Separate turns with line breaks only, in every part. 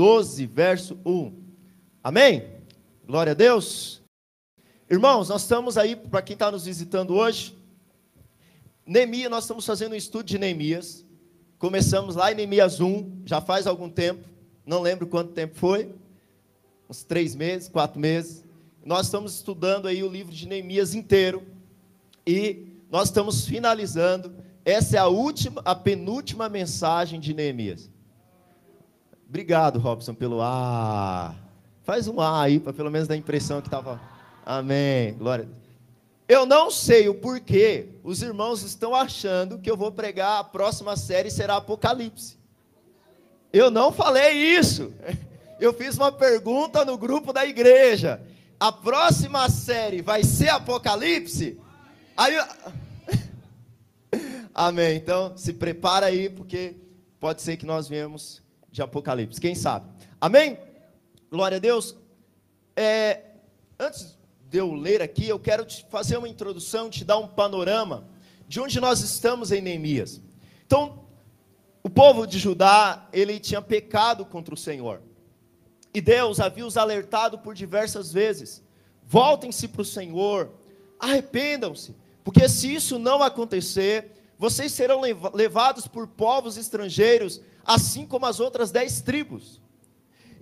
12, verso 1. Amém? Glória a Deus. Irmãos, nós estamos aí, para quem está nos visitando hoje, Neemias, nós estamos fazendo um estudo de Neemias. Começamos lá em Neemias 1, já faz algum tempo, não lembro quanto tempo foi, uns três meses, quatro meses. Nós estamos estudando aí o livro de Neemias inteiro e nós estamos finalizando. Essa é a última, a penúltima mensagem de Neemias. Obrigado, Robson, pelo A. Faz um A aí, para pelo menos dar a impressão que estava. Amém. Glória. Eu não sei o porquê os irmãos estão achando que eu vou pregar a próxima série será Apocalipse. Eu não falei isso. Eu fiz uma pergunta no grupo da igreja. A próxima série vai ser Apocalipse? Aí. Amém. Então, se prepara aí, porque pode ser que nós viemos de Apocalipse, quem sabe? Amém? Glória a Deus. É, antes de eu ler aqui, eu quero te fazer uma introdução, te dar um panorama de onde nós estamos em Neemias. Então, o povo de Judá, ele tinha pecado contra o Senhor. E Deus havia os alertado por diversas vezes: voltem-se para o Senhor, arrependam-se, porque se isso não acontecer, vocês serão levados por povos estrangeiros assim como as outras dez tribos.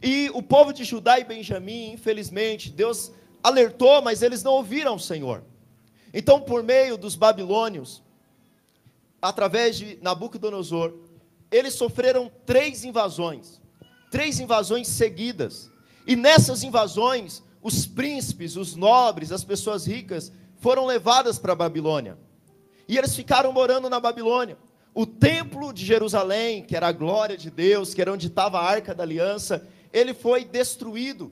E o povo de Judá e Benjamim, infelizmente, Deus alertou, mas eles não ouviram o Senhor. Então, por meio dos babilônios, através de Nabucodonosor, eles sofreram três invasões, três invasões seguidas. E nessas invasões, os príncipes, os nobres, as pessoas ricas foram levadas para a Babilônia. E eles ficaram morando na Babilônia. O templo de Jerusalém, que era a glória de Deus, que era onde estava a arca da aliança, ele foi destruído.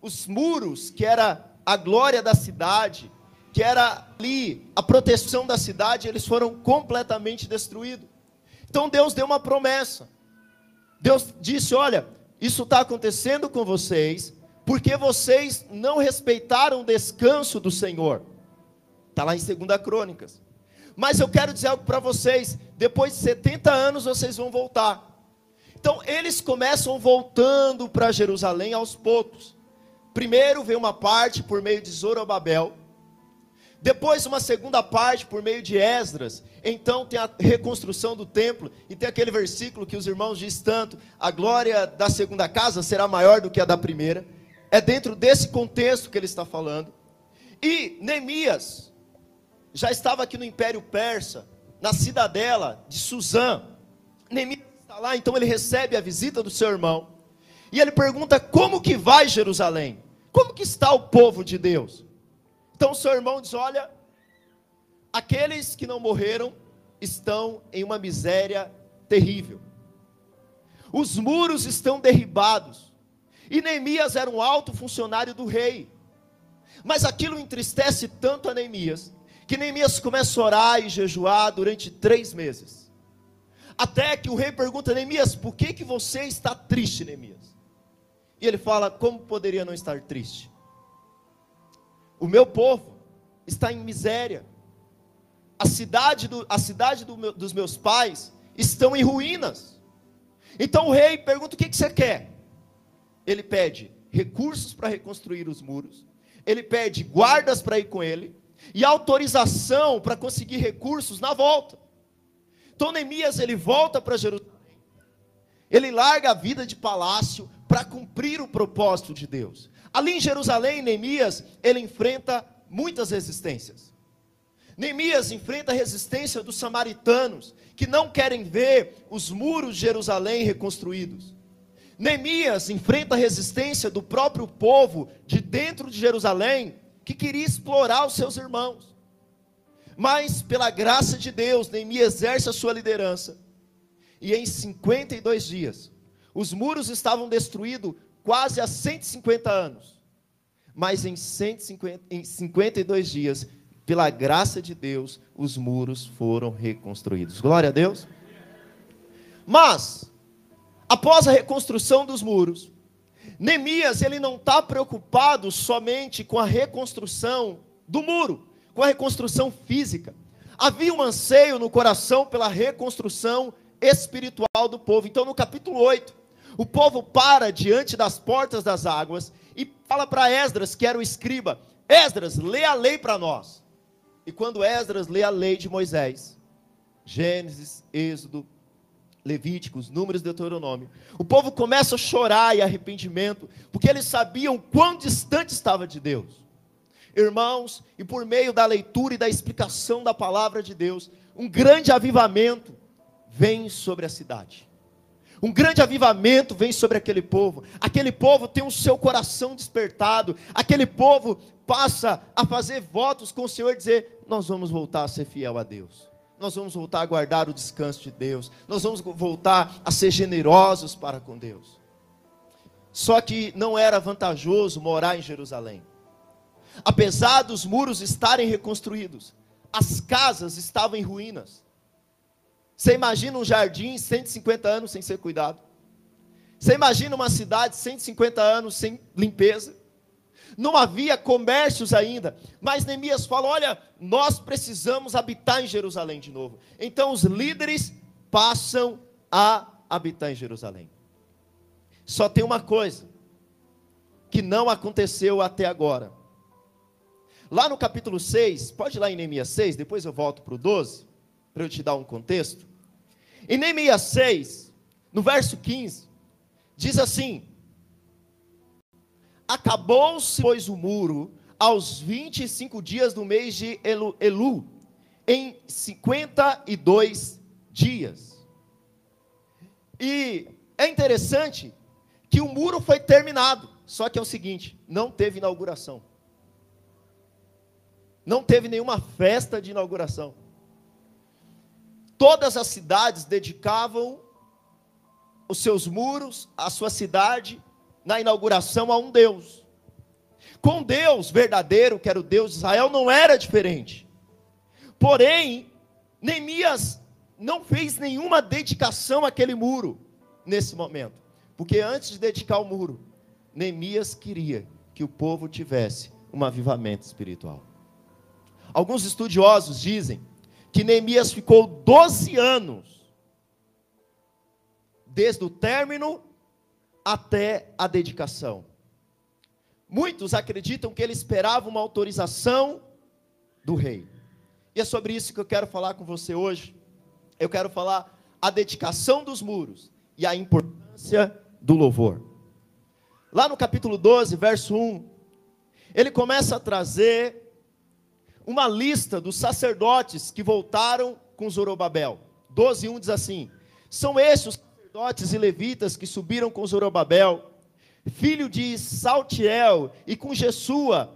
Os muros, que era a glória da cidade, que era ali a proteção da cidade, eles foram completamente destruídos. Então Deus deu uma promessa. Deus disse: Olha, isso está acontecendo com vocês, porque vocês não respeitaram o descanso do Senhor. Está lá em 2 Crônicas. Mas eu quero dizer algo para vocês: depois de 70 anos vocês vão voltar. Então eles começam voltando para Jerusalém aos poucos. Primeiro vem uma parte por meio de Zorobabel, depois uma segunda parte por meio de Esdras. Então tem a reconstrução do templo e tem aquele versículo que os irmãos dizem tanto: a glória da segunda casa será maior do que a da primeira. É dentro desse contexto que ele está falando. E Neemias, já estava aqui no Império Persa, na cidadela de Suzã. Neemias está lá, então ele recebe a visita do seu irmão. E ele pergunta: "Como que vai Jerusalém? Como que está o povo de Deus?" Então seu irmão diz: "Olha, aqueles que não morreram estão em uma miséria terrível. Os muros estão derribados. E Neemias era um alto funcionário do rei. Mas aquilo entristece tanto a Neemias que Neemias começa a orar e jejuar durante três meses. Até que o rei pergunta, Neemias, por que, que você está triste, Neemias? E ele fala, como poderia não estar triste? O meu povo está em miséria. A cidade, do, a cidade do meu, dos meus pais estão em ruínas. Então o rei pergunta, o que, que você quer? Ele pede recursos para reconstruir os muros. Ele pede guardas para ir com ele e autorização para conseguir recursos na volta. Então Neemias ele volta para Jerusalém. Ele larga a vida de palácio para cumprir o propósito de Deus. Ali em Jerusalém, Neemias, ele enfrenta muitas resistências. Neemias enfrenta a resistência dos samaritanos, que não querem ver os muros de Jerusalém reconstruídos. Neemias enfrenta a resistência do próprio povo de dentro de Jerusalém, que queria explorar os seus irmãos. Mas, pela graça de Deus, Neemias exerce a sua liderança. E em 52 dias, os muros estavam destruídos quase há 150 anos. Mas em, 150, em 52 dias, pela graça de Deus, os muros foram reconstruídos. Glória a Deus. Mas, após a reconstrução dos muros, Neemias, ele não está preocupado somente com a reconstrução do muro, com a reconstrução física. Havia um anseio no coração pela reconstrução espiritual do povo. Então, no capítulo 8, o povo para diante das portas das águas e fala para Esdras, que era o escriba: Esdras, lê a lei para nós. E quando Esdras lê a lei de Moisés, Gênesis, Êxodo, Levíticos, Números, Deuteronômio, o povo começa a chorar e arrependimento, porque eles sabiam quão distante estava de Deus. Irmãos, e por meio da leitura e da explicação da palavra de Deus, um grande avivamento vem sobre a cidade. Um grande avivamento vem sobre aquele povo. Aquele povo tem o seu coração despertado. Aquele povo passa a fazer votos com o Senhor e dizer: Nós vamos voltar a ser fiel a Deus. Nós vamos voltar a guardar o descanso de Deus. Nós vamos voltar a ser generosos para com Deus. Só que não era vantajoso morar em Jerusalém. Apesar dos muros estarem reconstruídos, as casas estavam em ruínas. Você imagina um jardim 150 anos sem ser cuidado? Você imagina uma cidade 150 anos sem limpeza? Não havia comércios ainda, mas Neemias fala: olha, nós precisamos habitar em Jerusalém de novo. Então os líderes passam a habitar em Jerusalém. Só tem uma coisa que não aconteceu até agora. Lá no capítulo 6, pode ir lá em Neemias 6, depois eu volto para o 12 para eu te dar um contexto. Em Neemias 6, no verso 15, diz assim: Acabou-se, pois, o muro aos 25 dias do mês de Elu, Elu em 52 dias. E é interessante que o muro foi terminado, só que é o seguinte: não teve inauguração. Não teve nenhuma festa de inauguração. Todas as cidades dedicavam os seus muros, a sua cidade, na inauguração a um Deus. Com Deus verdadeiro, que era o Deus de Israel, não era diferente. Porém, Neemias não fez nenhuma dedicação àquele muro nesse momento. Porque antes de dedicar o muro, Neemias queria que o povo tivesse um avivamento espiritual. Alguns estudiosos dizem que Neemias ficou 12 anos, desde o término até a dedicação. Muitos acreditam que ele esperava uma autorização do rei. E é sobre isso que eu quero falar com você hoje. Eu quero falar a dedicação dos muros e a importância do louvor. Lá no capítulo 12, verso 1, ele começa a trazer uma lista dos sacerdotes que voltaram com Zorobabel. 12, 1 diz assim: São estes sacerdotes e levitas que subiram com Zorobabel, filho de Saltiel, e com Jesua,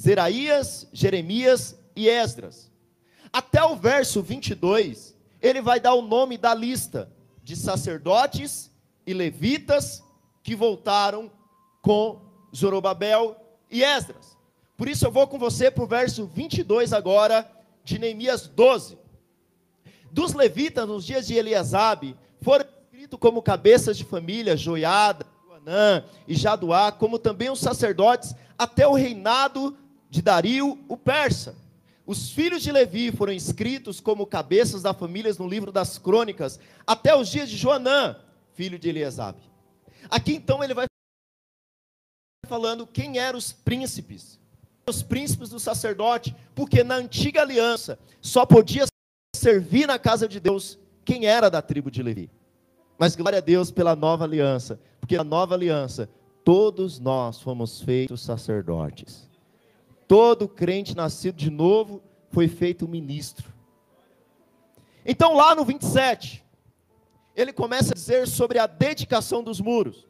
Zeraías, Jeremias e Esdras. Até o verso 22, ele vai dar o nome da lista de sacerdotes e levitas que voltaram com Zorobabel e Esdras. Por isso eu vou com você para o verso 22 agora, de Neemias 12. Dos levitas, nos dias de Eliasabe, foram como cabeças de família, Joiada, Joanã e Jaduá, como também os sacerdotes, até o reinado de Dario, o persa. Os filhos de Levi foram escritos como cabeças das famílias no livro das crônicas, até os dias de Joanã, filho de Eliasabe. Aqui então ele vai falando quem eram os príncipes os príncipes do sacerdote, porque na antiga aliança só podia servir na casa de Deus quem era da tribo de Levi. Mas glória a Deus pela nova aliança, porque na nova aliança todos nós fomos feitos sacerdotes. Todo crente nascido de novo foi feito ministro. Então lá no 27, ele começa a dizer sobre a dedicação dos muros.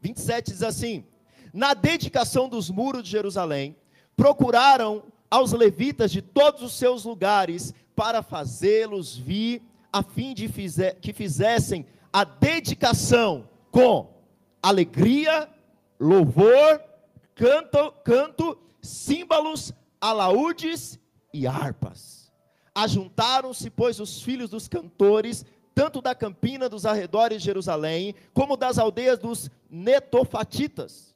27 diz assim: na dedicação dos muros de Jerusalém, procuraram aos levitas de todos os seus lugares para fazê-los vir, a fim de fizer, que fizessem a dedicação com alegria, louvor, canto, canto símbolos, alaúdes e harpas. Ajuntaram-se, pois, os filhos dos cantores, tanto da campina dos arredores de Jerusalém, como das aldeias dos netofatitas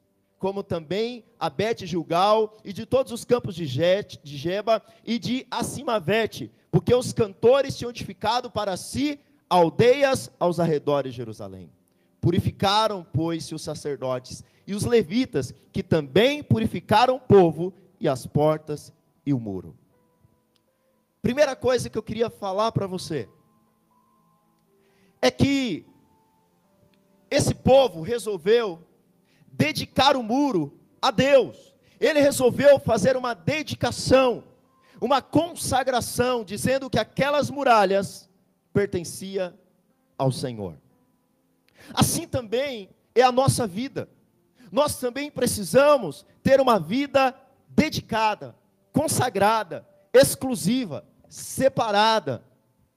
como também a Bet Gilgal e de todos os campos de, Jet, de Geba e de Acimavete, porque os cantores tinham edificado para si aldeias aos arredores de Jerusalém. Purificaram, pois, os sacerdotes e os levitas, que também purificaram o povo e as portas e o muro. Primeira coisa que eu queria falar para você é que esse povo resolveu dedicar o muro a Deus. Ele resolveu fazer uma dedicação, uma consagração, dizendo que aquelas muralhas pertencia ao Senhor. Assim também é a nossa vida. Nós também precisamos ter uma vida dedicada, consagrada, exclusiva, separada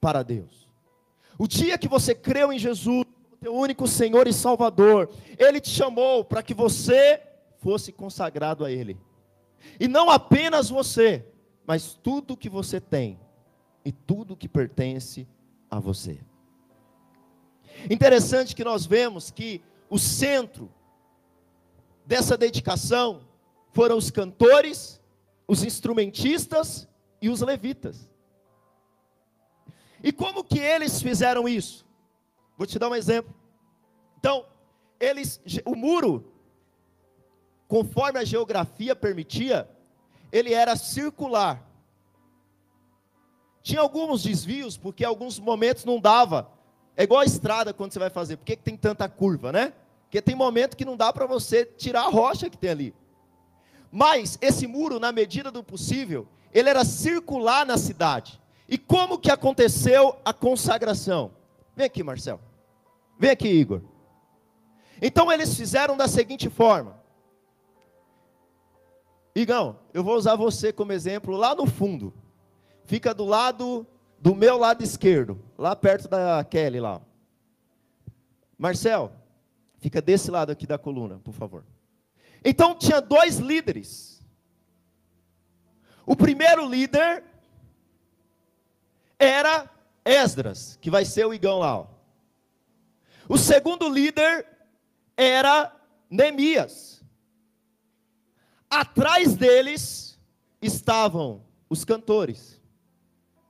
para Deus. O dia que você creu em Jesus, teu único Senhor e Salvador, Ele te chamou para que você fosse consagrado a Ele. E não apenas você, mas tudo que você tem e tudo que pertence a você. Interessante que nós vemos que o centro dessa dedicação foram os cantores, os instrumentistas e os levitas. E como que eles fizeram isso? Vou te dar um exemplo. Então, eles, o muro, conforme a geografia permitia, ele era circular. Tinha alguns desvios, porque em alguns momentos não dava. É igual a estrada quando você vai fazer. Por que, que tem tanta curva, né? Porque tem momento que não dá para você tirar a rocha que tem ali. Mas esse muro, na medida do possível, ele era circular na cidade. E como que aconteceu a consagração? Vem aqui, Marcel. Vem aqui, Igor. Então eles fizeram da seguinte forma. Igão, eu vou usar você como exemplo lá no fundo. Fica do lado do meu lado esquerdo, lá perto da Kelly lá. Marcel, fica desse lado aqui da coluna, por favor. Então tinha dois líderes. O primeiro líder era Esdras, que vai ser o Igão lá. Ó. O segundo líder era Neemias. Atrás deles estavam os cantores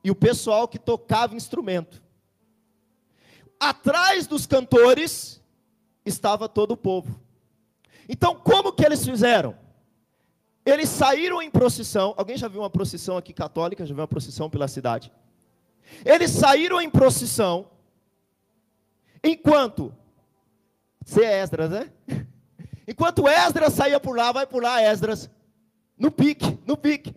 e o pessoal que tocava instrumento. Atrás dos cantores estava todo o povo. Então, como que eles fizeram? Eles saíram em procissão. Alguém já viu uma procissão aqui católica? Já viu uma procissão pela cidade? Eles saíram em procissão, enquanto. Você é Esdras, né? Enquanto Esdras saía por lá, vai por lá, Esdras. No pique, no pique.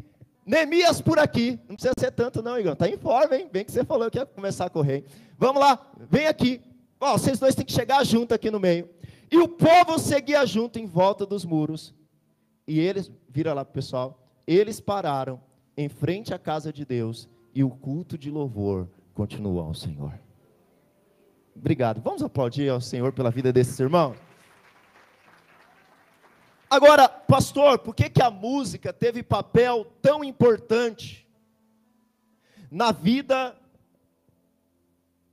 Neemias por aqui. Não precisa ser tanto, não, Igor. Está em forma, hein? Bem que você falou que ia começar a correr. Vamos lá, vem aqui. Ó, vocês dois têm que chegar junto aqui no meio. E o povo seguia junto em volta dos muros. E eles, vira lá pessoal, eles pararam em frente à casa de Deus e o culto de louvor continuou ao Senhor. Obrigado. Vamos aplaudir ao Senhor pela vida desses irmãos? Agora, pastor, por que, que a música teve papel tão importante na vida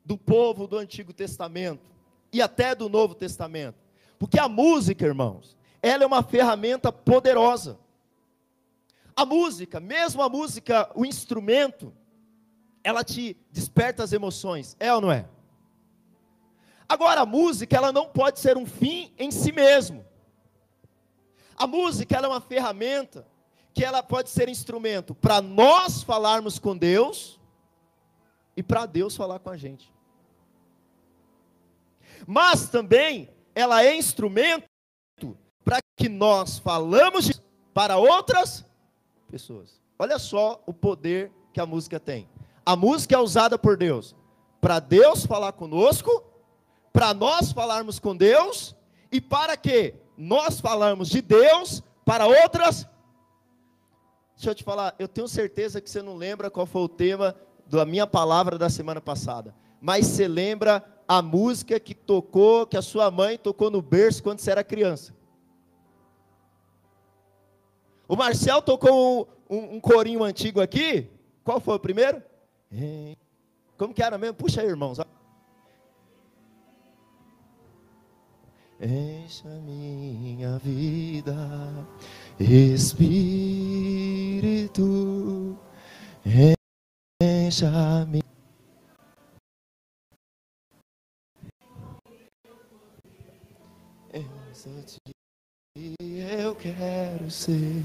do povo do Antigo Testamento e até do Novo Testamento? Porque a música, irmãos, ela é uma ferramenta poderosa. A música, mesmo a música, o instrumento, ela te desperta as emoções, é ou não é? Agora, a música, ela não pode ser um fim em si mesmo. A música, ela é uma ferramenta que ela pode ser instrumento para nós falarmos com Deus e para Deus falar com a gente. Mas também ela é instrumento para que nós falamos para outras pessoas. Olha só o poder que a música tem. A música é usada por Deus para Deus falar conosco, para nós falarmos com Deus e para que nós falarmos de Deus para outras. Deixa eu te falar, eu tenho certeza que você não lembra qual foi o tema da minha palavra da semana passada, mas você lembra a música que tocou, que a sua mãe tocou no berço quando você era criança. O Marcel tocou um, um, um corinho antigo aqui. Qual foi o primeiro? Como que era mesmo? Puxa aí, irmãos. Encha minha vida, Espírito, encha minha eu quero ser.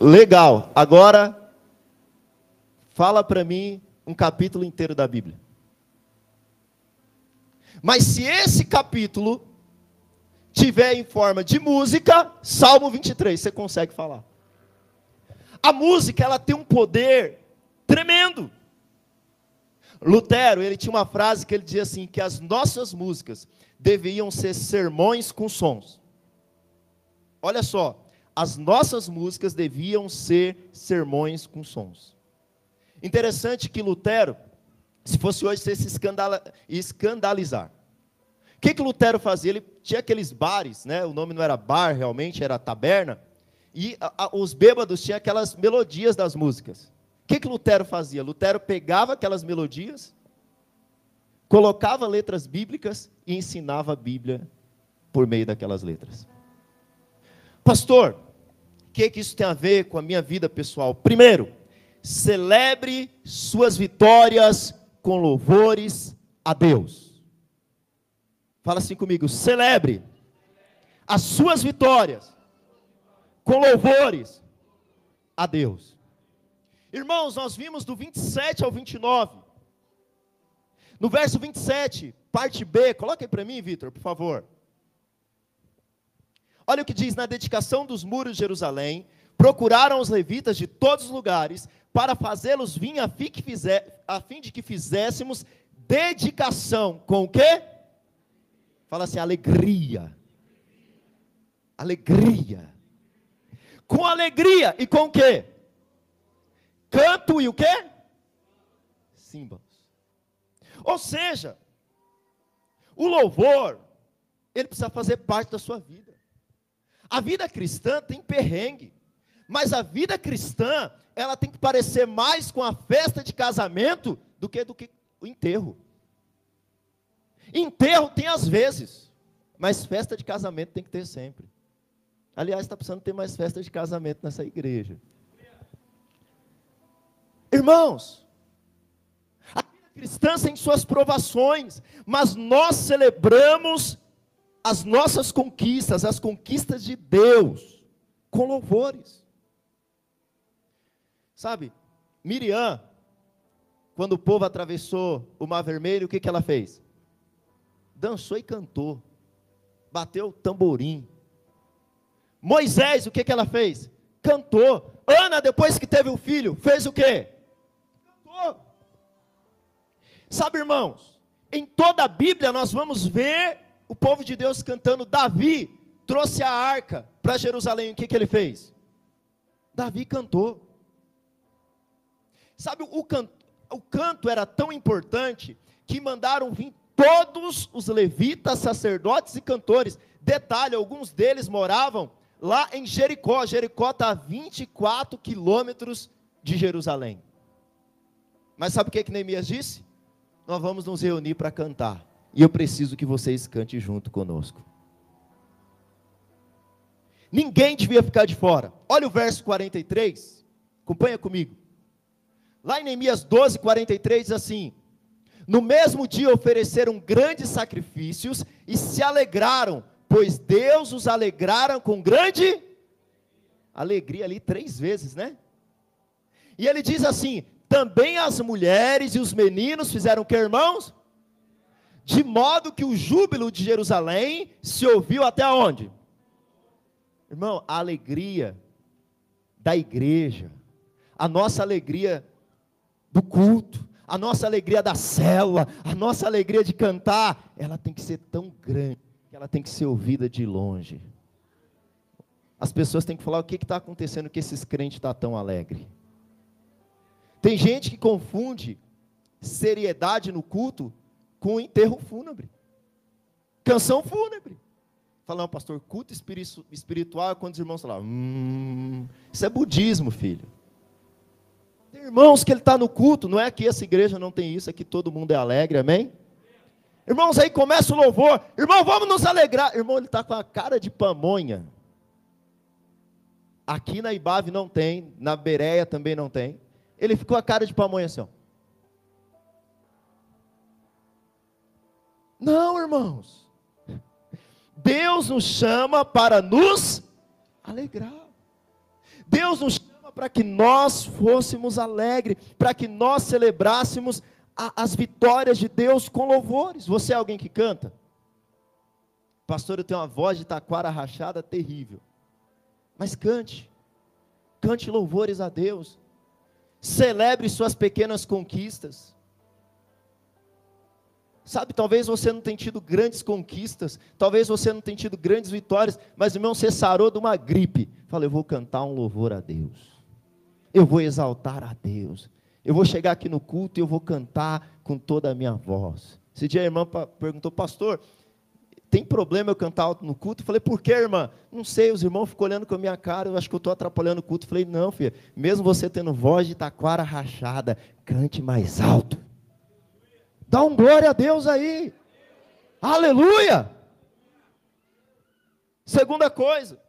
Legal. Agora fala para mim um capítulo inteiro da Bíblia. Mas se esse capítulo tiver em forma de música, Salmo 23, você consegue falar. A música, ela tem um poder tremendo. Lutero, ele tinha uma frase que ele dizia assim, que as nossas músicas deviam ser sermões com sons. Olha só, as nossas músicas deviam ser sermões com sons. Interessante que Lutero, se fosse hoje, você se escandala, escandalizar. O que, que Lutero fazia? Ele tinha aqueles bares, né? o nome não era bar realmente, era taberna, e a, a, os bêbados tinham aquelas melodias das músicas. O que, que Lutero fazia? Lutero pegava aquelas melodias, colocava letras bíblicas e ensinava a Bíblia por meio daquelas letras. Pastor, o que, que isso tem a ver com a minha vida pessoal? Primeiro, celebre suas vitórias com louvores a Deus. Fala assim comigo, celebre as suas vitórias com louvores a Deus. Irmãos, nós vimos do 27 ao 29. No verso 27, parte B, coloca aí para mim, Vitor, por favor. Olha o que diz: na dedicação dos muros de Jerusalém, procuraram os levitas de todos os lugares para fazê-los vir a fim, que fizer, a fim de que fizéssemos dedicação com o quê? Fala assim, alegria. Alegria. Com alegria e com o quê? Canto e o quê? Símbolos. Ou seja, o louvor, ele precisa fazer parte da sua vida. A vida cristã tem perrengue, mas a vida cristã, ela tem que parecer mais com a festa de casamento do que do que o enterro. Enterro tem às vezes, mas festa de casamento tem que ter sempre. Aliás, está precisando ter mais festa de casamento nessa igreja. Irmãos, a vida cristã tem suas provações, mas nós celebramos as nossas conquistas, as conquistas de Deus, com louvores. Sabe, Miriam, quando o povo atravessou o Mar Vermelho, o que, que ela fez? Dançou e cantou, bateu tamborim. Moisés, o que, que ela fez? Cantou. Ana, depois que teve o filho, fez o quê? Sabe, irmãos, em toda a Bíblia nós vamos ver o povo de Deus cantando. Davi trouxe a arca para Jerusalém. O que, que ele fez? Davi cantou. Sabe, o canto, o canto era tão importante que mandaram vir todos os levitas, sacerdotes e cantores. Detalhe: alguns deles moravam lá em Jericó. Jericó está a 24 quilômetros de Jerusalém. Mas sabe o que, que Neemias disse? Nós vamos nos reunir para cantar. E eu preciso que vocês cantem junto conosco. Ninguém devia ficar de fora. Olha o verso 43. Acompanha comigo. Lá em Neemias 12, 43 diz assim: No mesmo dia ofereceram grandes sacrifícios e se alegraram, pois Deus os alegraram com grande alegria ali três vezes, né? E ele diz assim: também as mulheres e os meninos fizeram que, irmãos? De modo que o júbilo de Jerusalém se ouviu até onde? Irmão, a alegria da igreja, a nossa alegria do culto, a nossa alegria da célula, a nossa alegria de cantar, ela tem que ser tão grande que ela tem que ser ouvida de longe. As pessoas têm que falar o que está acontecendo que esses crentes estão tá tão alegres. Tem gente que confunde seriedade no culto com enterro fúnebre. Canção fúnebre. Falando, pastor, culto espiritual é quando os irmãos falam, hum, isso é budismo, filho. Tem irmãos que ele está no culto, não é que essa igreja não tem isso, aqui todo mundo é alegre, amém? Irmãos, aí começa o louvor, irmão, vamos nos alegrar. Irmão, ele está com a cara de pamonha. Aqui na Ibave não tem, na Bereia também não tem. Ele ficou a cara de pamonha assim, ó. Não, irmãos. Deus nos chama para nos alegrar. Deus nos chama para que nós fôssemos alegres, para que nós celebrássemos a, as vitórias de Deus com louvores. Você é alguém que canta? Pastor, eu tenho uma voz de taquara rachada terrível. Mas cante. Cante louvores a Deus. Celebre suas pequenas conquistas. Sabe, talvez você não tenha tido grandes conquistas, talvez você não tenha tido grandes vitórias, mas irmão, você sarou de uma gripe. Fala, eu vou cantar um louvor a Deus. Eu vou exaltar a Deus. Eu vou chegar aqui no culto e eu vou cantar com toda a minha voz. Esse dia a irmã perguntou, pastor, tem problema eu cantar alto no culto? Eu falei, por que, irmã? Não sei, os irmãos ficam olhando com a minha cara, eu acho que eu estou atrapalhando o culto. Eu falei, não, filha, mesmo você tendo voz de taquara rachada, cante mais alto. Dá um glória a Deus aí. Aleluia! Segunda coisa,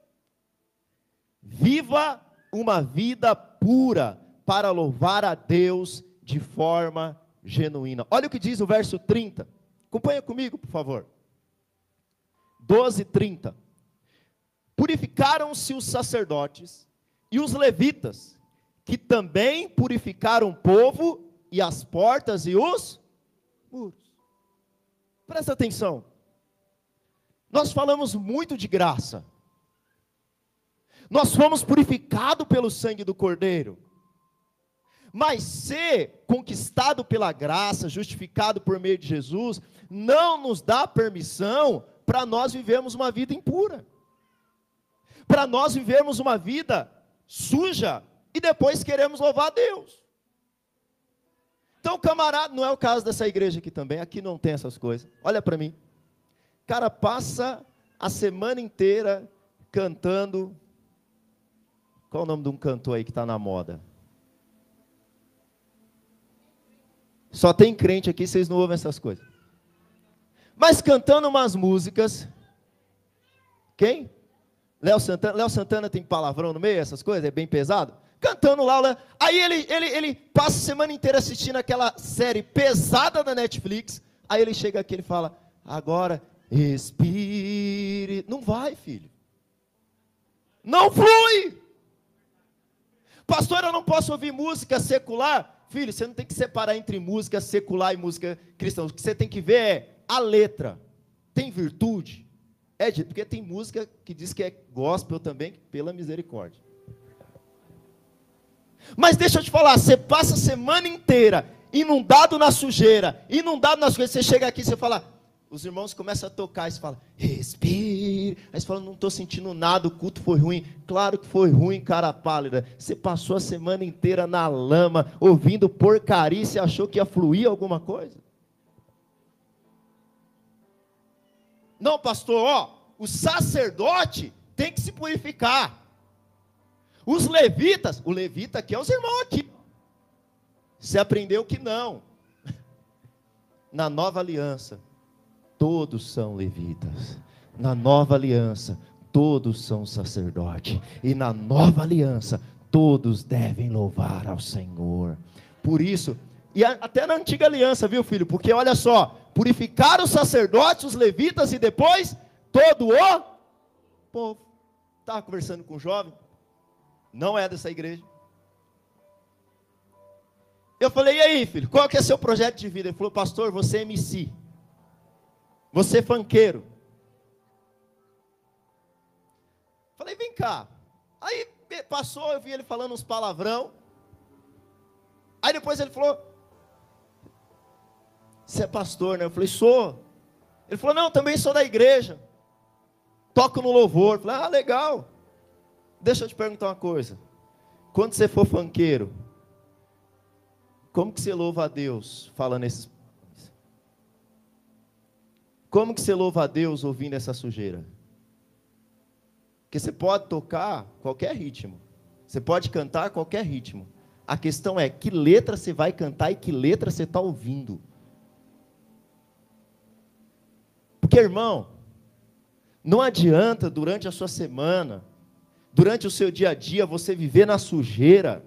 viva uma vida pura para louvar a Deus de forma genuína. Olha o que diz o verso 30. Acompanha comigo, por favor. 12, 30. Purificaram-se os sacerdotes e os levitas, que também purificaram o povo e as portas e os muros. Presta atenção. Nós falamos muito de graça. Nós fomos purificados pelo sangue do Cordeiro. Mas ser conquistado pela graça, justificado por meio de Jesus, não nos dá permissão para nós vivermos uma vida impura. Para nós vivermos uma vida suja e depois queremos louvar a Deus. Então, camarada, não é o caso dessa igreja aqui também, aqui não tem essas coisas. Olha para mim. Cara passa a semana inteira cantando. Qual o nome de um cantor aí que está na moda? Só tem crente aqui, vocês não ouvem essas coisas. Mas cantando umas músicas. Quem? Léo Santana. Léo Santana tem palavrão no meio, essas coisas? É bem pesado? Cantando lá. Aí ele, ele, ele passa a semana inteira assistindo aquela série pesada da Netflix. Aí ele chega aqui e fala: Agora, respire. Não vai, filho. Não flui. Pastor, eu não posso ouvir música secular. Filho, você não tem que separar entre música secular e música cristã. O que você tem que ver é a letra. Tem virtude? É porque tem música que diz que é gospel também, pela misericórdia. Mas deixa eu te falar, você passa a semana inteira inundado na sujeira, inundado nas coisas, você chega aqui e você fala, os irmãos começam a tocar e você fala, respire. Aí você fala, não estou sentindo nada, o culto foi ruim. Claro que foi ruim, cara pálida. Você passou a semana inteira na lama, ouvindo porcaria e você achou que ia fluir alguma coisa? Não, pastor, ó, o sacerdote tem que se purificar. Os levitas, o levita aqui é os irmãos aqui. Você aprendeu que não. Na nova aliança, todos são levitas. Na nova aliança, todos são sacerdotes. E na nova aliança, todos devem louvar ao Senhor. Por isso, e até na antiga aliança, viu, filho? Porque olha só, purificar os sacerdotes, os levitas e depois todo o povo. Estava conversando com um jovem, não é dessa igreja. Eu falei, e aí, filho, qual que é seu projeto de vida? Ele falou, pastor, você é MC. Você é fanqueiro. Falei, vem cá. Aí passou, eu vi ele falando uns palavrão. Aí depois ele falou: Você é pastor, né? Eu falei: Sou. Ele falou: Não, também sou da igreja. Toco no louvor. Eu falei: Ah, legal. Deixa eu te perguntar uma coisa. Quando você for fanqueiro, como que você louva a Deus falando esses como que você louva a Deus ouvindo essa sujeira? Porque você pode tocar qualquer ritmo. Você pode cantar qualquer ritmo. A questão é que letra você vai cantar e que letra você está ouvindo. Porque, irmão, não adianta durante a sua semana, durante o seu dia a dia, você viver na sujeira,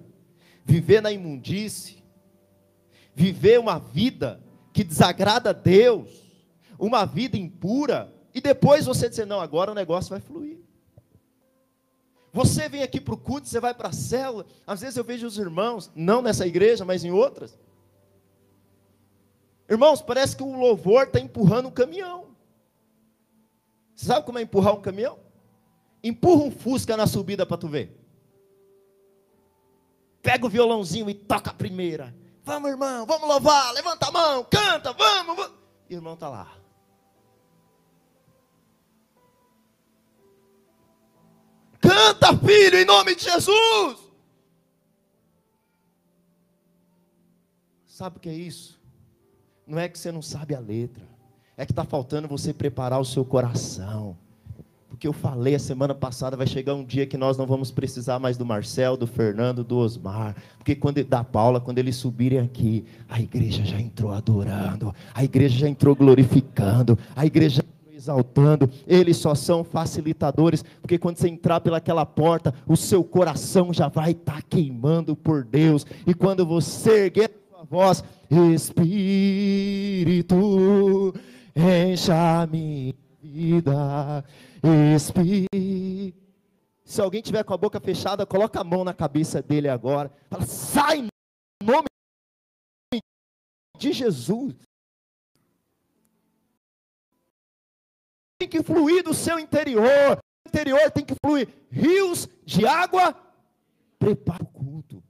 viver na imundície, viver uma vida que desagrada a Deus uma vida impura, e depois você dizer, não, agora o negócio vai fluir. Você vem aqui para o culto, você vai para a célula. Às vezes eu vejo os irmãos, não nessa igreja, mas em outras. Irmãos, parece que o louvor está empurrando um caminhão. Você sabe como é empurrar um caminhão? Empurra um Fusca na subida para tu ver. Pega o violãozinho e toca a primeira. Vamos, irmão, vamos louvar, levanta a mão, canta, vamos. vamos. E o irmão está lá. Canta, filho, em nome de Jesus. Sabe o que é isso? Não é que você não sabe a letra, é que está faltando você preparar o seu coração. Porque eu falei a semana passada, vai chegar um dia que nós não vamos precisar mais do Marcel, do Fernando, do Osmar. Porque quando da Paula, quando eles subirem aqui, a igreja já entrou adorando, a igreja já entrou glorificando, a igreja exaltando, eles só são facilitadores, porque quando você entrar pelaquela porta, o seu coração já vai estar tá queimando por Deus, e quando você erguer a sua voz, Espírito, encha a minha vida, Espírito. Se alguém tiver com a boca fechada, coloca a mão na cabeça dele agora, fala, sai em nome de Jesus. Tem que fluir do seu interior. Interior tem que fluir rios de água. Prepare o culto.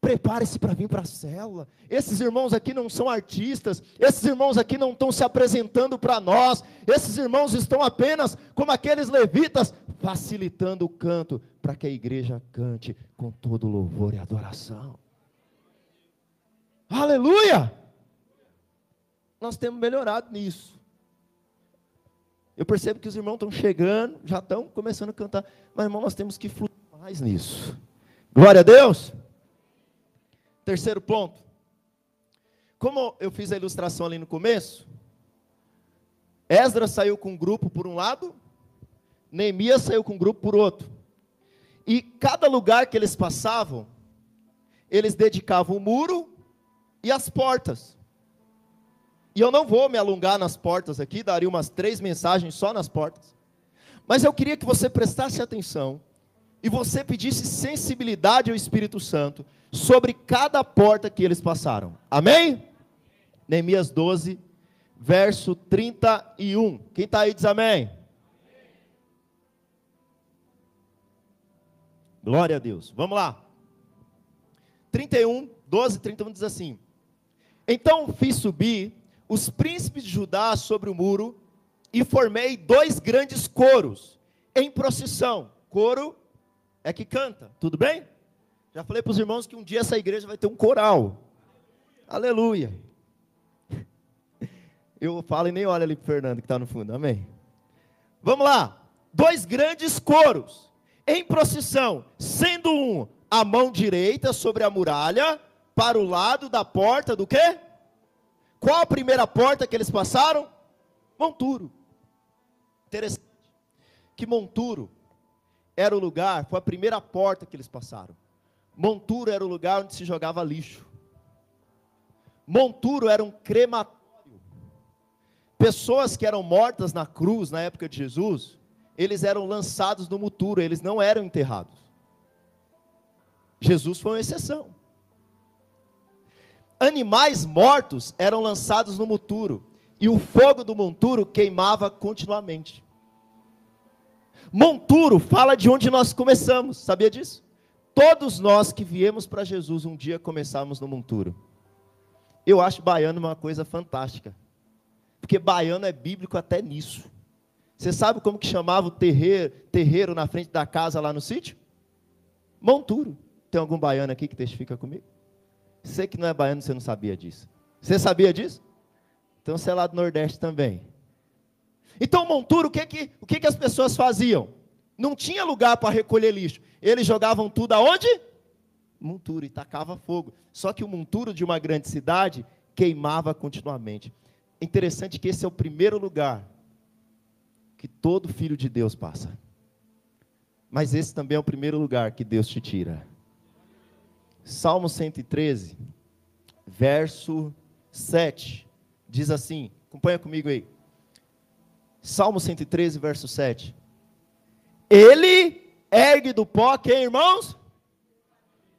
Prepare-se para vir para a célula. Esses irmãos aqui não são artistas. Esses irmãos aqui não estão se apresentando para nós. Esses irmãos estão apenas como aqueles levitas, facilitando o canto para que a igreja cante com todo louvor e adoração. Aleluia! Nós temos melhorado nisso. Eu percebo que os irmãos estão chegando, já estão começando a cantar. Mas, irmão, nós temos que fluir mais nisso. Glória a Deus. Terceiro ponto. Como eu fiz a ilustração ali no começo, Esdras saiu com um grupo por um lado, Neemias saiu com um grupo por outro. E cada lugar que eles passavam, eles dedicavam o muro e as portas. E eu não vou me alongar nas portas aqui, daria umas três mensagens só nas portas. Mas eu queria que você prestasse atenção e você pedisse sensibilidade ao Espírito Santo sobre cada porta que eles passaram. Amém? Neemias 12, verso 31. Quem está aí diz amém. Glória a Deus. Vamos lá. 31, 12, 31 diz assim: Então fiz subir os príncipes de Judá sobre o muro e formei dois grandes coros em procissão. Coro é que canta, tudo bem? Já falei para os irmãos que um dia essa igreja vai ter um coral. Aleluia. Eu falo e nem olha ali para Fernando que está no fundo, amém. Vamos lá. Dois grandes coros em procissão, sendo um a mão direita sobre a muralha, para o lado da porta do quê? Qual a primeira porta que eles passaram? Monturo. Interessante. Que Monturo era o lugar, foi a primeira porta que eles passaram. Monturo era o lugar onde se jogava lixo. Monturo era um crematório. Pessoas que eram mortas na cruz na época de Jesus, eles eram lançados no muturo, eles não eram enterrados. Jesus foi uma exceção animais mortos eram lançados no monturo, e o fogo do monturo queimava continuamente. Monturo fala de onde nós começamos, sabia disso? Todos nós que viemos para Jesus um dia começamos no monturo. Eu acho baiano uma coisa fantástica, porque baiano é bíblico até nisso. Você sabe como que chamava o terreiro, terreiro na frente da casa lá no sítio? Monturo. Tem algum baiano aqui que testifica comigo? Você que não é baiano, você não sabia disso. Você sabia disso? Então você é lá do Nordeste também. Então, monturo, o que que, o que que as pessoas faziam? Não tinha lugar para recolher lixo. Eles jogavam tudo aonde? Monturo e tacava fogo. Só que o monturo de uma grande cidade queimava continuamente. Interessante que esse é o primeiro lugar que todo filho de Deus passa. Mas esse também é o primeiro lugar que Deus te tira. Salmo 113, verso 7, diz assim: Acompanha comigo aí. Salmo 113, verso 7. Ele ergue do pó quem, irmãos?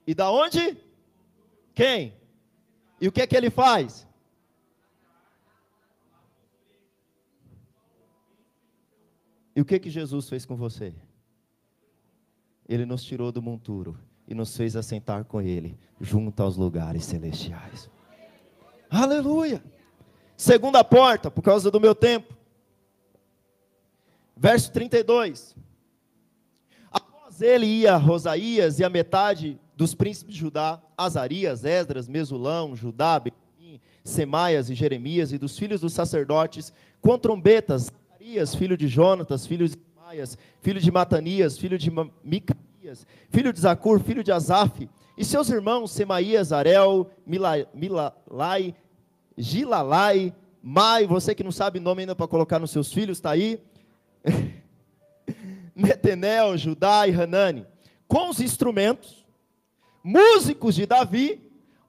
E da onde? Quem? E o que é que ele faz? E o que que Jesus fez com você? Ele nos tirou do monturo e nos fez assentar com ele junto aos lugares celestiais. Aleluia! Segunda porta, por causa do meu tempo. Verso 32. Após ele ia Rosaías e a metade dos príncipes de Judá, Azarias, Esdras, Mesulão, Judá, Benjamim, Semaias e Jeremias, e dos filhos dos sacerdotes, com trombetas, Zacarias, filho de Jonatas, filho de Semaias, filho de Matanias, filho de Filho de Zacur, filho de Asaf, e seus irmãos Semaías, Arel, Milalai, Gilalai, Mai, você que não sabe nome ainda para colocar nos seus filhos, está aí. Netenel, Judá e Hanani, com os instrumentos, músicos de Davi,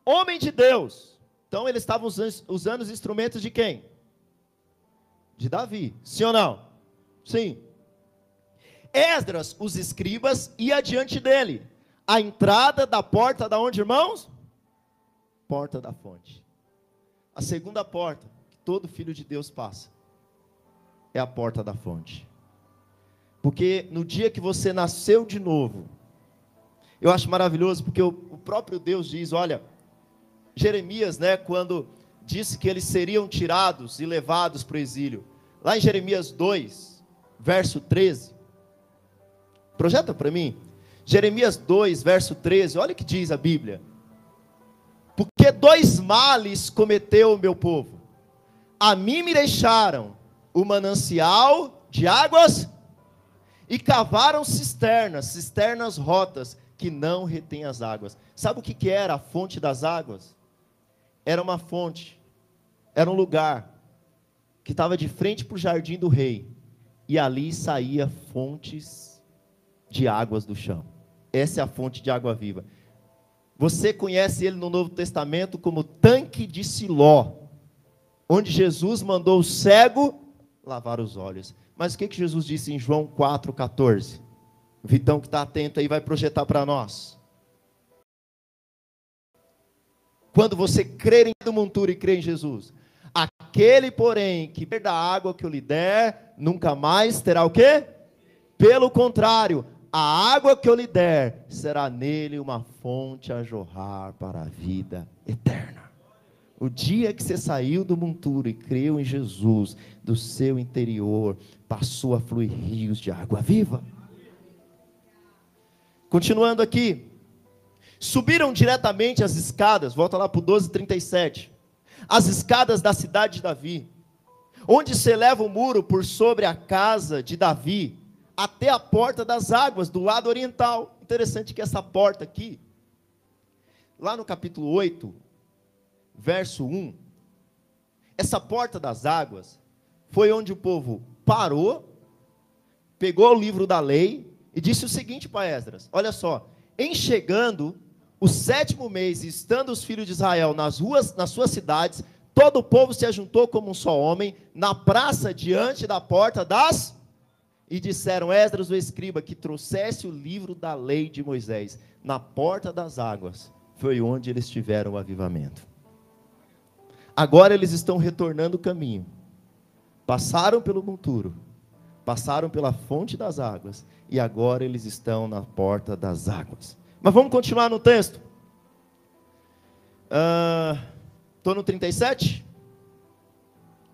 homem de Deus. Então eles estavam usando os instrumentos de quem? De Davi. Sim ou não? Sim. Esdras, os escribas, ia adiante dele. A entrada da porta da onde, irmãos? Porta da fonte. A segunda porta que todo filho de Deus passa é a porta da fonte. Porque no dia que você nasceu de novo, eu acho maravilhoso porque o, o próprio Deus diz, olha, Jeremias, né, quando disse que eles seriam tirados e levados para o exílio, lá em Jeremias 2, verso 13, projeta para mim, Jeremias 2, verso 13, olha o que diz a Bíblia, porque dois males cometeu o meu povo, a mim me deixaram o manancial de águas e cavaram cisternas, cisternas rotas, que não retêm as águas. Sabe o que, que era a fonte das águas? Era uma fonte, era um lugar que estava de frente para o jardim do rei, e ali saía fontes de águas do chão. Essa é a fonte de água viva. Você conhece ele no Novo Testamento como tanque de Siló, onde Jesus mandou o cego lavar os olhos. Mas o que, que Jesus disse em João 4,14? Vitão que está atento aí vai projetar para nós. Quando você crer em do monturo e crer em Jesus, aquele, porém, que beber da água que eu lhe der, nunca mais terá o quê? Pelo contrário, a água que eu lhe der será nele uma fonte a jorrar para a vida eterna. O dia que você saiu do monturo e creu em Jesus, do seu interior passou a fluir rios de água viva. Continuando aqui. Subiram diretamente as escadas, volta lá para o 12,37. As escadas da cidade de Davi, onde se eleva o muro por sobre a casa de Davi, até a porta das águas, do lado oriental. Interessante que essa porta aqui, lá no capítulo 8, verso 1, essa porta das águas foi onde o povo parou, pegou o livro da lei e disse o seguinte para Esdras: Olha só, em chegando o sétimo mês, estando os filhos de Israel nas ruas, nas suas cidades, todo o povo se ajuntou como um só homem na praça diante da porta das e disseram Esdras o escriba que trouxesse o livro da lei de Moisés na porta das águas. Foi onde eles tiveram o avivamento. Agora eles estão retornando o caminho. Passaram pelo monturo, passaram pela fonte das águas e agora eles estão na porta das águas. Mas vamos continuar no texto. Estou uh, no 37?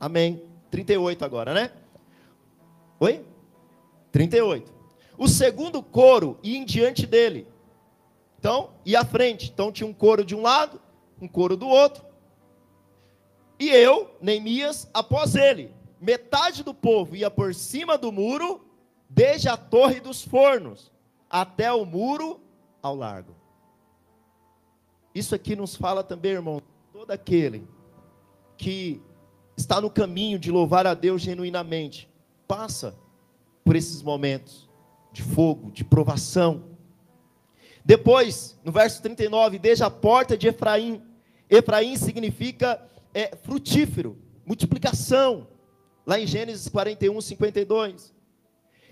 Amém. 38 agora, né? Oi? 38. O segundo coro ia em diante dele. Então, ia à frente. Então tinha um coro de um lado, um coro do outro. E eu, Neemias, após ele, metade do povo ia por cima do muro, desde a torre dos fornos até o muro ao largo. Isso aqui nos fala também, irmão, todo aquele que está no caminho de louvar a Deus genuinamente, passa por esses momentos de fogo, de provação. Depois, no verso 39, desde a porta de Efraim, Efraim significa é, frutífero. multiplicação, lá em Gênesis 41, 52.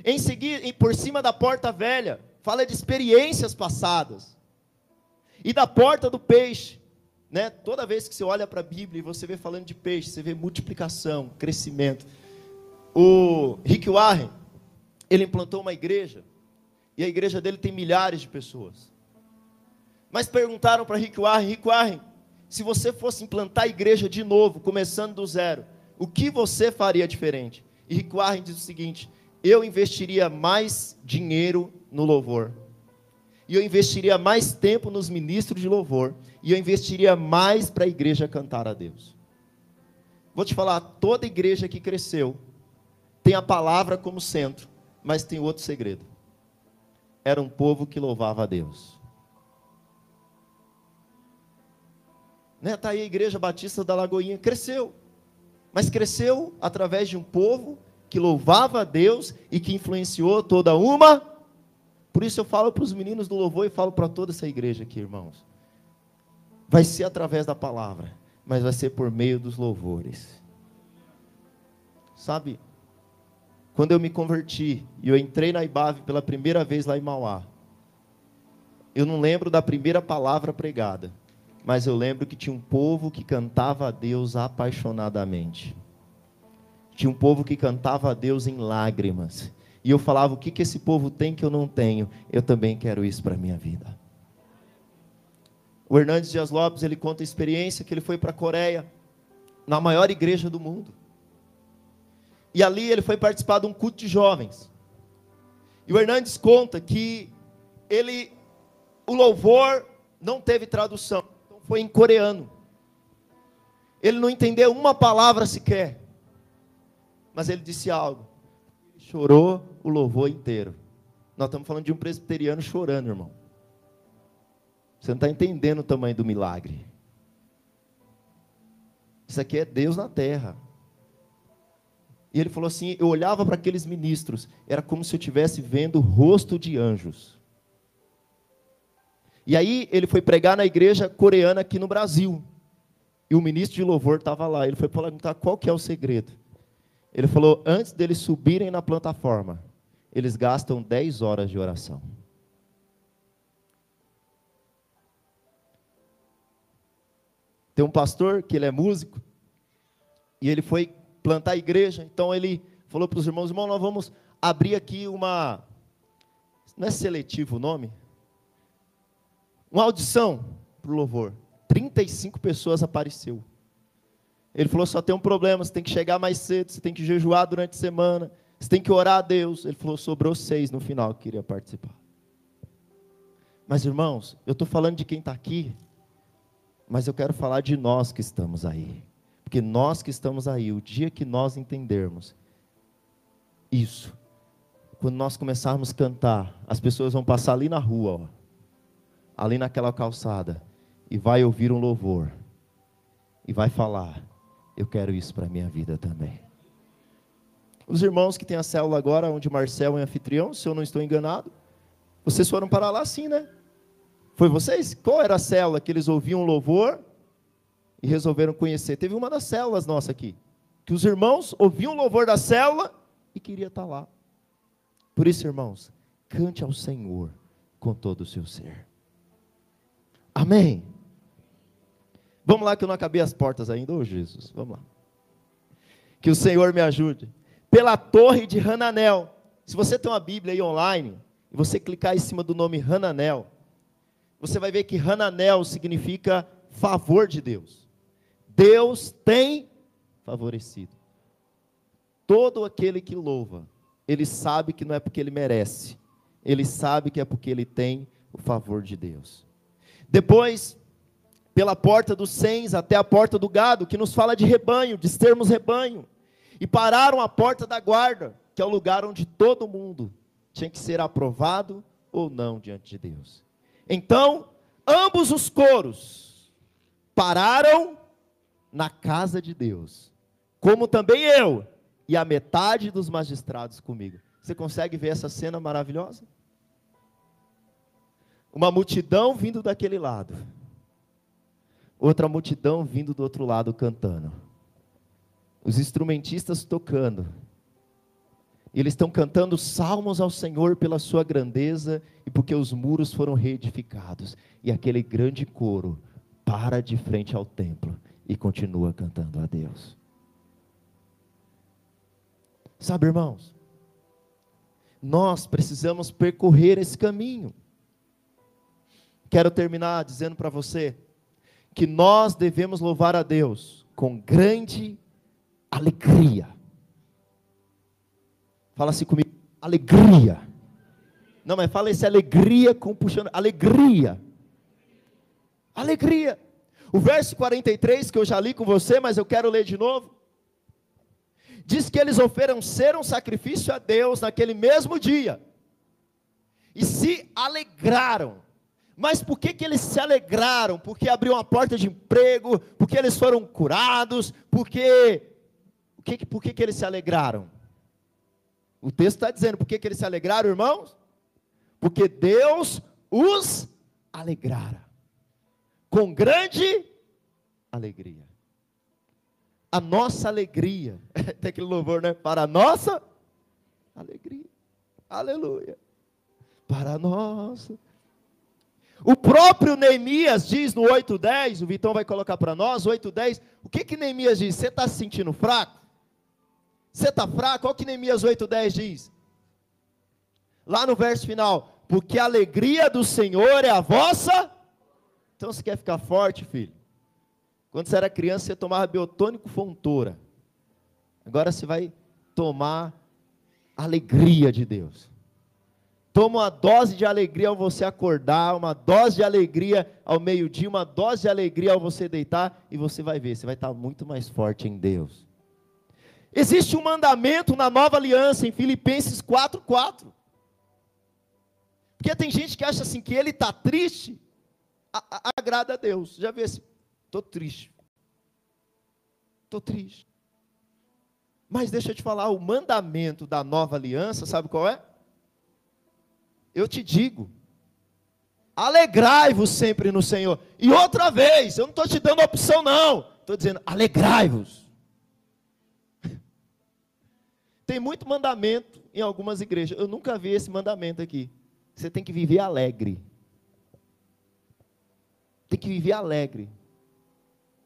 Em seguida, por cima da porta velha, fala de experiências passadas. E da porta do peixe, né? Toda vez que você olha para a Bíblia e você vê falando de peixe, você vê multiplicação, crescimento. O Rick Warren, ele implantou uma igreja, e a igreja dele tem milhares de pessoas. Mas perguntaram para Rick Warren, Rick Warren, se você fosse implantar a igreja de novo, começando do zero, o que você faria diferente? E Rick Warren diz o seguinte: eu investiria mais dinheiro no louvor. E eu investiria mais tempo nos ministros de louvor. E eu investiria mais para a igreja cantar a Deus. Vou te falar, toda igreja que cresceu tem a palavra como centro, mas tem outro segredo. Era um povo que louvava a Deus. Né? Tá aí a igreja batista da Lagoinha, cresceu. Mas cresceu através de um povo que louvava a Deus e que influenciou toda uma. Por isso eu falo para os meninos do louvor e falo para toda essa igreja aqui, irmãos. Vai ser através da palavra, mas vai ser por meio dos louvores. Sabe, quando eu me converti e eu entrei na IBAV pela primeira vez lá em Mauá, eu não lembro da primeira palavra pregada, mas eu lembro que tinha um povo que cantava a Deus apaixonadamente. Tinha um povo que cantava a Deus em lágrimas. E eu falava: o que, que esse povo tem que eu não tenho? Eu também quero isso para a minha vida. O Hernandes Dias Lopes, ele conta a experiência que ele foi para a Coreia, na maior igreja do mundo. E ali ele foi participar de um culto de jovens. E o Hernandes conta que ele, o louvor não teve tradução, então foi em coreano. Ele não entendeu uma palavra sequer mas ele disse algo. chorou o louvor inteiro. Nós estamos falando de um presbiteriano chorando, irmão. Você não está entendendo o tamanho do milagre. Isso aqui é Deus na terra. E ele falou assim: eu olhava para aqueles ministros, era como se eu estivesse vendo o rosto de anjos. E aí ele foi pregar na igreja coreana aqui no Brasil. E o ministro de louvor estava lá. Ele foi perguntar qual que é o segredo. Ele falou: antes deles subirem na plataforma, eles gastam 10 horas de oração. Tem um pastor que ele é músico, e ele foi plantar a igreja, então ele falou para os irmãos: irmão, nós vamos abrir aqui uma. Não é seletivo o nome? Uma audição para o louvor. 35 pessoas apareceu. Ele falou: só tem um problema, você tem que chegar mais cedo, você tem que jejuar durante a semana, você tem que orar a Deus. Ele falou: sobrou seis no final que queria participar. Mas irmãos, eu estou falando de quem está aqui, mas eu quero falar de nós que estamos aí. Porque nós que estamos aí, o dia que nós entendermos isso, quando nós começarmos a cantar, as pessoas vão passar ali na rua, ó, ali naquela calçada, e vai ouvir um louvor, e vai falar: eu quero isso para a minha vida também. Os irmãos que têm a célula agora, onde Marcel é anfitrião, se eu não estou enganado, vocês foram para lá sim, né? Foi vocês? Qual era a célula que eles ouviam louvor e resolveram conhecer? Teve uma das células nossa aqui, que os irmãos ouviam o louvor da célula e queria estar lá. Por isso, irmãos, cante ao Senhor com todo o seu ser. Amém. Vamos lá que eu não acabei as portas ainda, ô oh, Jesus. Vamos lá. Que o Senhor me ajude. Pela torre de Hananel. Se você tem uma Bíblia aí online, e você clicar em cima do nome Hananel, você vai ver que Hananel significa favor de Deus. Deus tem favorecido. Todo aquele que louva, ele sabe que não é porque ele merece, ele sabe que é porque ele tem o favor de Deus. Depois, pela porta dos cens até a porta do gado, que nos fala de rebanho, de termos rebanho. E pararam a porta da guarda, que é o lugar onde todo mundo tinha que ser aprovado ou não diante de Deus. Então, ambos os coros pararam na casa de Deus, como também eu e a metade dos magistrados comigo. Você consegue ver essa cena maravilhosa? Uma multidão vindo daquele lado outra multidão vindo do outro lado cantando. os instrumentistas tocando. Eles estão cantando salmos ao Senhor pela sua grandeza e porque os muros foram reedificados. E aquele grande coro para de frente ao templo e continua cantando a Deus. Sabe, irmãos, nós precisamos percorrer esse caminho. Quero terminar dizendo para você que nós devemos louvar a Deus com grande alegria. Fala assim comigo, alegria. Não, mas fala esse alegria com puxando, alegria. Alegria. O verso 43 que eu já li com você, mas eu quero ler de novo. Diz que eles ofereceram sacrifício a Deus naquele mesmo dia. E se alegraram. Mas por que, que eles se alegraram? Porque abriu uma porta de emprego, porque eles foram curados, porque. O que, por que, que eles se alegraram? O texto está dizendo por que, que eles se alegraram, irmãos? Porque Deus os alegrara. Com grande alegria. A nossa alegria, tem aquele louvor, né? Para a nossa alegria. Aleluia. Para a nossa o próprio Neemias diz no 8:10, o Vitão vai colocar para nós, 8:10, o que que Neemias diz? Você está se sentindo fraco? Você está fraco? Olha o que Neemias 8:10 diz. Lá no verso final, porque a alegria do Senhor é a vossa. Então você quer ficar forte, filho? Quando você era criança, você tomava biotônico fontora. Agora você vai tomar alegria de Deus. Toma uma dose de alegria ao você acordar, uma dose de alegria ao meio-dia, uma dose de alegria ao você deitar, e você vai ver, você vai estar muito mais forte em Deus. Existe um mandamento na nova aliança, em Filipenses 4,4. Porque tem gente que acha assim que ele está triste, a, a, agrada a Deus. Já viu esse? Estou triste. Estou triste. Mas deixa eu te falar, o mandamento da nova aliança, sabe qual é? eu te digo, alegrai-vos sempre no Senhor. E outra vez, eu não estou te dando opção, não. Estou dizendo, alegrai-vos. Tem muito mandamento em algumas igrejas. Eu nunca vi esse mandamento aqui. Você tem que viver alegre. Tem que viver alegre.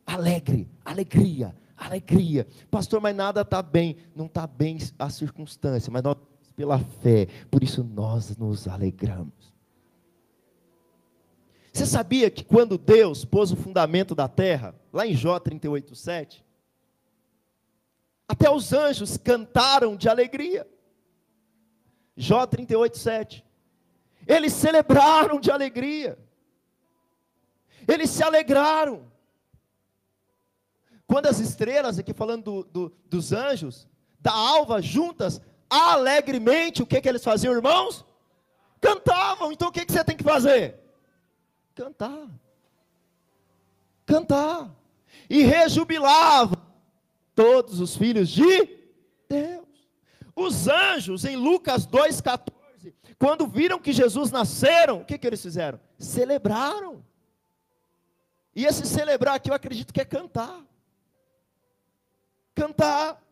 Alegre, alegria, alegria. Pastor, mas nada está bem. Não está bem a circunstância, mas nós pela fé, por isso nós nos alegramos. Você sabia que quando Deus pôs o fundamento da terra, lá em Jó 38, 7, até os anjos cantaram de alegria. Jó 38, 7. Eles celebraram de alegria. Eles se alegraram. Quando as estrelas, aqui falando do, do, dos anjos, da alva juntas, alegremente, o que, que eles faziam, irmãos? Cantavam. Então o que, que você tem que fazer? Cantar. Cantar. E rejubilavam todos os filhos de Deus. Os anjos, em Lucas 2,14, quando viram que Jesus nasceram, o que, que eles fizeram? Celebraram. E esse celebrar aqui eu acredito que é cantar. Cantar.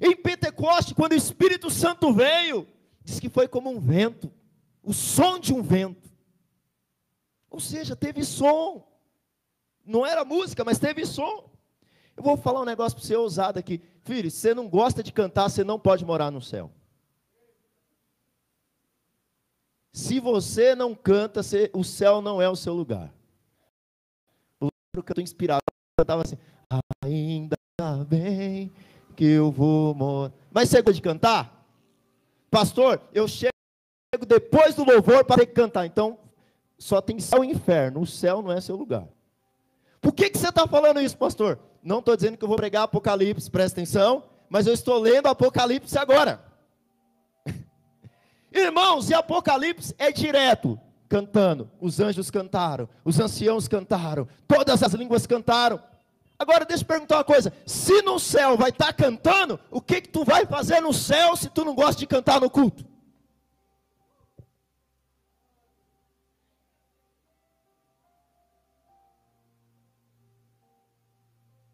Em Pentecoste, quando o Espírito Santo veio, diz que foi como um vento, o som de um vento. Ou seja, teve som. Não era música, mas teve som. Eu vou falar um negócio para você ousado aqui. Filho, se você não gosta de cantar, você não pode morar no céu. Se você não canta, você, o céu não é o seu lugar. O canto inspirado cantava assim: Ainda bem que eu vou morar. Mas gosta de cantar? Pastor, eu chego depois do louvor para ter que cantar. Então, só tem céu e inferno. O céu não é seu lugar. Por que, que você está falando isso, pastor? Não estou dizendo que eu vou pregar Apocalipse, presta atenção, mas eu estou lendo Apocalipse agora. Irmãos, e Apocalipse é direto, cantando. Os anjos cantaram, os anciãos cantaram, todas as línguas cantaram. Agora deixa eu perguntar uma coisa: se no céu vai estar tá cantando, o que que tu vai fazer no céu se tu não gosta de cantar no culto?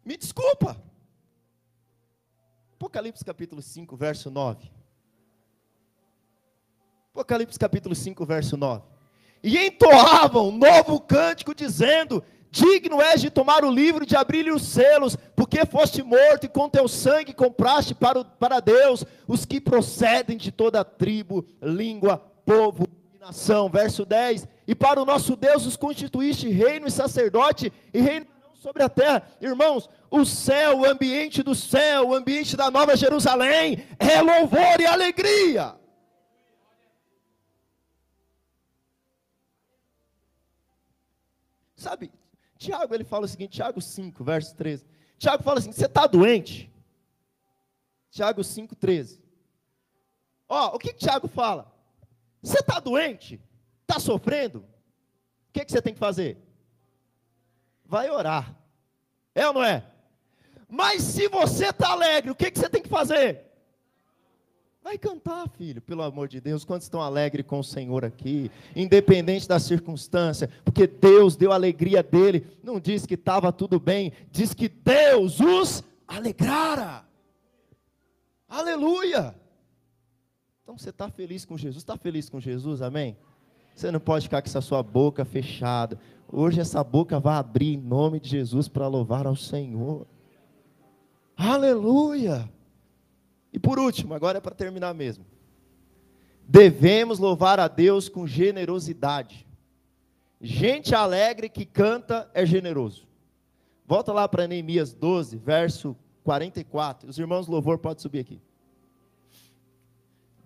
Me desculpa. Apocalipse capítulo 5, verso 9. Apocalipse capítulo 5, verso 9. E entoavam novo cântico, dizendo: Digno és de tomar o livro de abrir-lhe os selos, porque foste morto e com teu sangue compraste para, o, para Deus os que procedem de toda tribo, língua, povo e nação. Verso 10: E para o nosso Deus os constituíste reino e sacerdote, e reino sobre a terra. Irmãos, o céu, o ambiente do céu, o ambiente da Nova Jerusalém, é louvor e alegria. Sabe, Tiago ele fala o seguinte, Tiago 5, verso 13. Tiago fala assim: você está doente? Tiago 5, 13. Ó, o que, que Tiago fala? Você está doente? Está sofrendo? O que, que você tem que fazer? Vai orar. É ou não é? Mas se você está alegre, o que, que você tem que fazer? Vai cantar, filho, pelo amor de Deus. Quantos estão alegres com o Senhor aqui, independente da circunstância, porque Deus deu a alegria dele. Não diz que estava tudo bem, diz que Deus os alegrara. Aleluia! Então você está feliz com Jesus? Está feliz com Jesus? Amém? Você não pode ficar com essa sua boca fechada. Hoje essa boca vai abrir em nome de Jesus para louvar ao Senhor. Aleluia! E por último, agora é para terminar mesmo. Devemos louvar a Deus com generosidade. Gente alegre que canta é generoso. Volta lá para Neemias 12, verso 44. Os irmãos louvor podem subir aqui.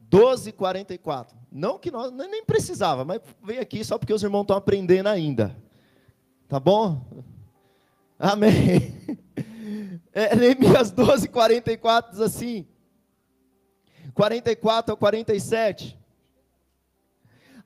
12, 44. Não que nós nem precisava, mas vem aqui só porque os irmãos estão aprendendo ainda. Tá bom? Amém. É, Neemias 12, 44 diz assim: 44 ao 47.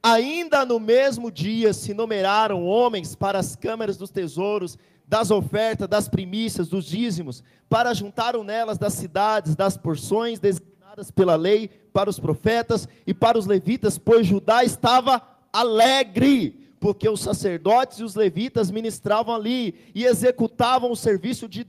Ainda no mesmo dia se numeraram homens para as câmaras dos tesouros, das ofertas, das primícias, dos dízimos, para juntaram nelas das cidades, das porções designadas pela lei para os profetas e para os levitas, pois Judá estava alegre, porque os sacerdotes e os levitas ministravam ali e executavam o serviço de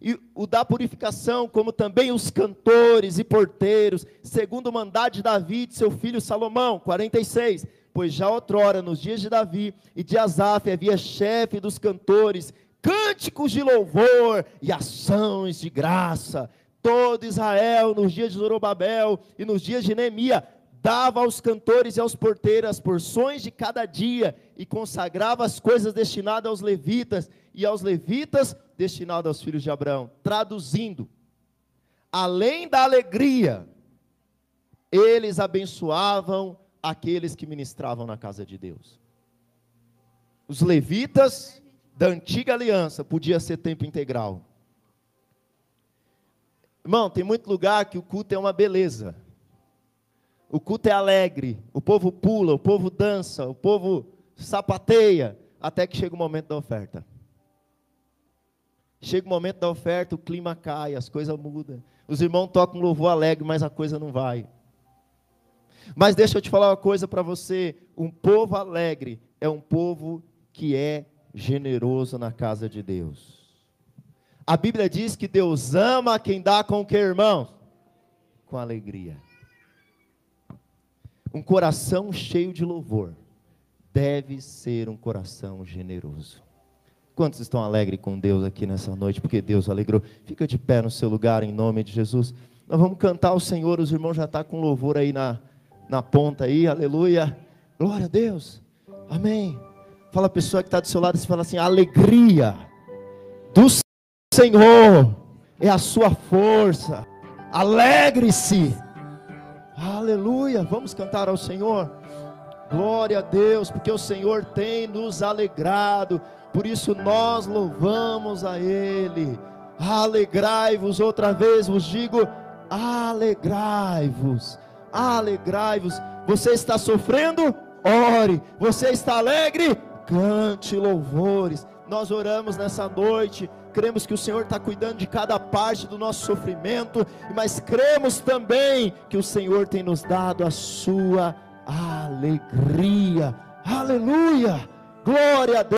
e o da purificação, como também os cantores e porteiros, segundo o mandado de Davi, de seu filho Salomão, 46. Pois já outrora, nos dias de Davi e de Asaf, havia chefe dos cantores, cânticos de louvor e ações de graça. Todo Israel, nos dias de Zorobabel e nos dias de Neemia, dava aos cantores e aos porteiros as porções de cada dia e consagrava as coisas destinadas aos levitas e aos levitas destinadas aos filhos de Abraão. Traduzindo, além da alegria, eles abençoavam aqueles que ministravam na casa de Deus. Os levitas da antiga aliança podia ser tempo integral. Irmão, tem muito lugar que o culto é uma beleza. O culto é alegre, o povo pula, o povo dança, o povo sapateia, até que chega o momento da oferta. Chega o momento da oferta, o clima cai, as coisas mudam. Os irmãos tocam louvor alegre, mas a coisa não vai. Mas deixa eu te falar uma coisa para você: um povo alegre é um povo que é generoso na casa de Deus. A Bíblia diz que Deus ama quem dá com o que, irmãos? Com alegria. Um coração cheio de louvor deve ser um coração generoso. Quantos estão alegres com Deus aqui nessa noite? Porque Deus alegrou. Fica de pé no seu lugar em nome de Jesus. Nós vamos cantar o Senhor. Os irmãos já estão tá com louvor aí na, na ponta aí. Aleluia. Glória a Deus. Amém. Fala a pessoa que está do seu lado e fala assim: alegria do Senhor é a sua força. Alegre-se Aleluia! Vamos cantar ao Senhor. Glória a Deus, porque o Senhor tem nos alegrado, por isso nós louvamos a Ele. Alegrai-vos, outra vez vos digo: alegrai-vos, alegrai-vos. Você está sofrendo? Ore. Você está alegre? Cante louvores. Nós oramos nessa noite cremos que o Senhor está cuidando de cada parte do nosso sofrimento, mas cremos também que o Senhor tem nos dado a sua alegria. Aleluia! Glória a Deus.